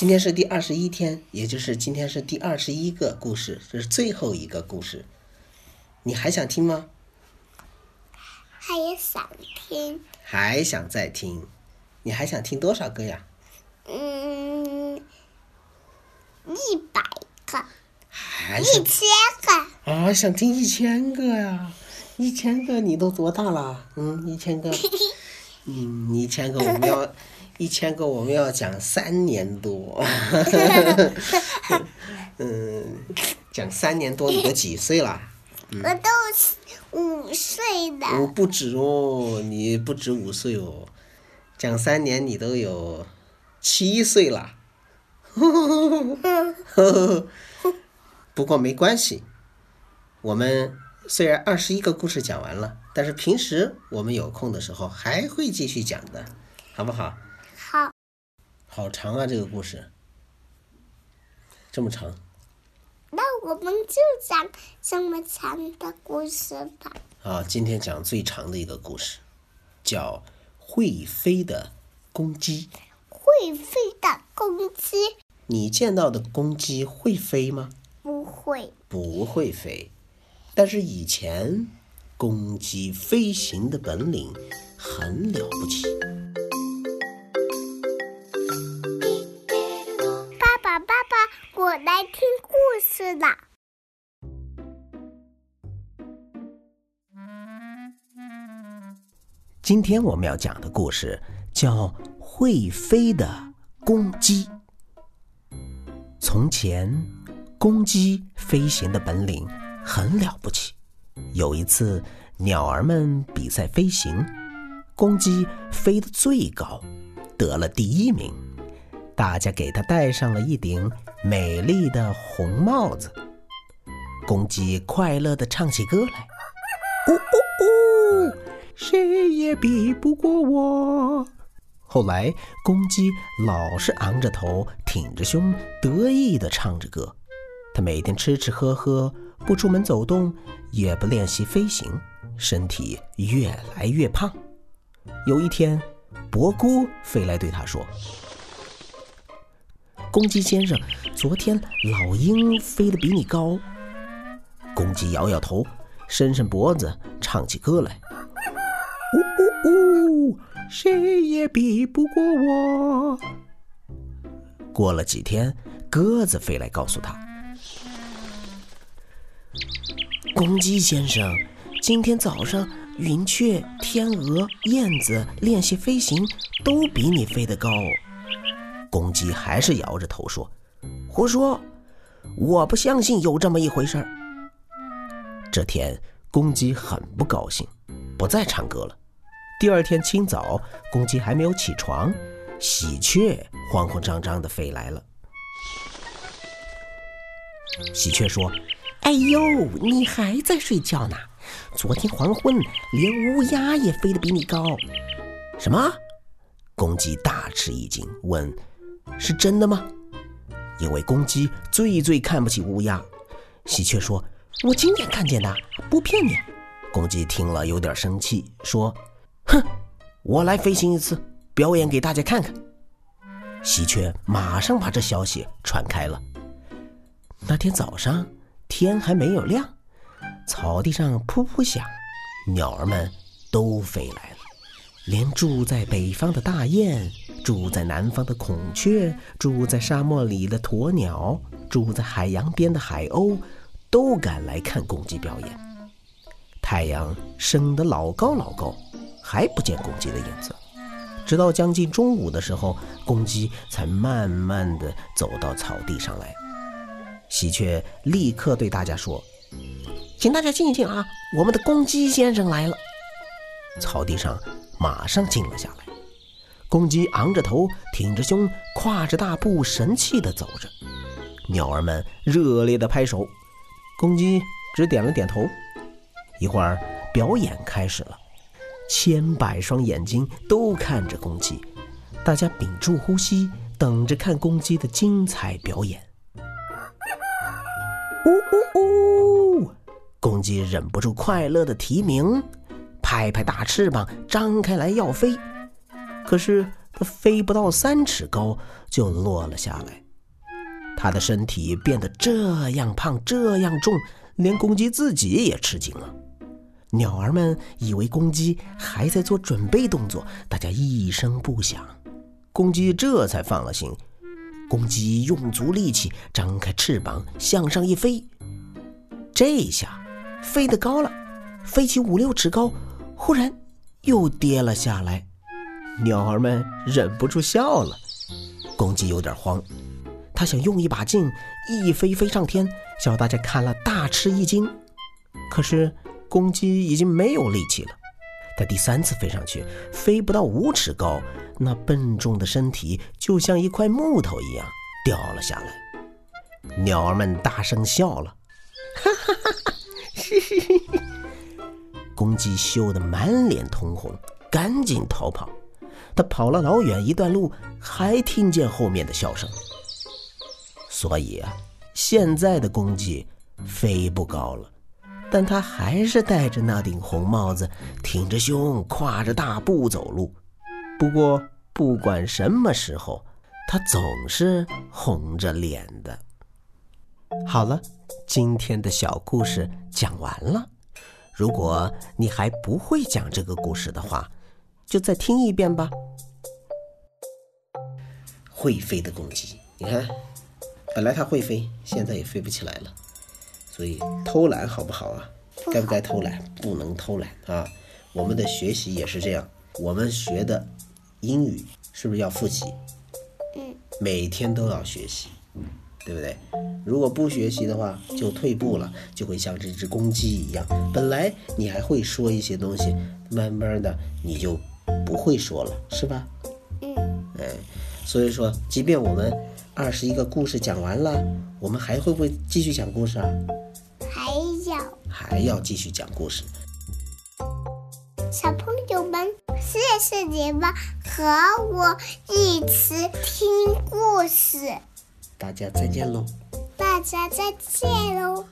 今天是第二十一天，也就是今天是第二十一个故事，这是最后一个故事。你还想听吗？还想听？还想再听？你还想听多少个呀？嗯，一百个，还一千个，啊？想听一千个呀？一千个你都多大了？嗯，一千个，嗯，一千个我们要一千个我们要讲三年多。嗯，讲三年多你都几岁了？我都五岁我了。不止哦，你不止五岁哦，讲三年你都有七岁了。不过没关系，我们虽然二十一个故事讲完了，但是平时我们有空的时候还会继续讲的，好不？好，好长啊，这个故事，这么长那我们就讲这么长的故事吧。啊！今天讲最长的一个故事，叫会飞的公鸡。会飞的公鸡你见到的公鸡会飞吗？不会，不会飞，但是以前公鸡飞行的本领很了不起。事了。今天我们要讲的故事叫《会飞的公鸡》。从前，公鸡飞行的本领很了不起。有一次，鸟儿们比赛飞行，公鸡飞得最高，得了第一名。大家给它戴上了一顶美丽的红帽子。公鸡快乐地唱起歌来：“呜呜呜，谁也比不过我。”后来，公鸡老是昂着头，挺着胸，得意地唱着歌。它每天吃吃喝喝，不出门走动，也不练习飞行，身体越来越胖。有一天，伯姑飞来对它说：“公鸡先生，昨天老鹰飞得比你高。”公鸡摇摇头，伸伸脖子，唱起歌来：“呜呜呜，谁也比不过我。”过了几天，鸽子飞来告诉他：“公鸡先生，今天早上云雀、天鹅、燕子练习飞行，都比你飞得高。”公鸡还是摇着头说：“胡说，我不相信有这么一回事儿。”这天，公鸡很不高兴，不再唱歌了。第二天清早，公鸡还没有起床，喜鹊慌慌张张地飞来了。喜鹊说：“哎呦，你还在睡觉呢？昨天黄昏，连乌鸦也飞得比你高。”什么？公鸡大吃一惊，问：“是真的吗？”因为公鸡最最看不起乌鸦。喜鹊说：“我亲眼看见的，不骗你。”公鸡听了有点生气，说：“哼，我来飞行一次，表演给大家看看。”喜鹊马上把这消息传开了。那天早上，天还没有亮，草地上噗噗响，鸟儿们都飞来了，连住在北方的大雁，住在南方的孔雀，住在沙漠里的鸵鸟，住在海洋边的海鸥，都赶来看公鸡表演。太阳升得老高老高，还不见公鸡的影子。直到将近中午的时候，公鸡才慢慢地走到草地上来。喜鹊立刻对大家说：“请大家静一静啊，我们的公鸡先生来了。”草地上马上静了下来。公鸡昂着头，挺着胸，跨着大步，神气地走着。鸟儿们热烈地拍手，公鸡只点了点头。一会儿，表演开始了，千百双眼睛都看着公鸡，大家屏住呼吸，等着看公鸡的精彩表演。呜呜呜！公鸡忍不住快乐的啼鸣，拍拍大翅膀，张开来要飞。可是它飞不到三尺高就落了下来。它的身体变得这样胖，这样重，连公鸡自己也吃惊了。鸟儿们以为公鸡还在做准备动作，大家一声不响。公鸡这才放了心。公鸡用足力气，张开翅膀向上一飞，这下飞得高了，飞起五六尺高，忽然又跌了下来。鸟儿们忍不住笑了。公鸡有点慌，他想用一把劲一飞飞上天，叫大家看了大吃一惊。可是公鸡已经没有力气了。它第三次飞上去，飞不到五尺高。那笨重的身体就像一块木头一样掉了下来，鸟儿们大声笑了，哈哈哈哈！公鸡羞得满脸通红，赶紧逃跑。他跑了老远一段路，还听见后面的笑声。所以啊，现在的公鸡飞不高了，但他还是戴着那顶红帽子，挺着胸，跨着大步走路。不过，不管什么时候，他总是红着脸的。好了，今天的小故事讲完了。如果你还不会讲这个故事的话，就再听一遍吧。会飞的公鸡，你看，本来它会飞，现在也飞不起来了。所以偷懒好不好啊？该不该偷懒？不能偷懒啊！我们的学习也是这样，我们学的。英语是不是要复习？嗯，每天都要学习，对不对？如果不学习的话，就退步了，就会像这只公鸡一样。本来你还会说一些东西，慢慢的你就不会说了，是吧？嗯，哎，所以说，即便我们二十一个故事讲完了，我们还会不会继续讲故事啊？还要，还要继续讲故事。小朋友们，谢谢你们和我一起听故事。大家再见喽！大家再见喽！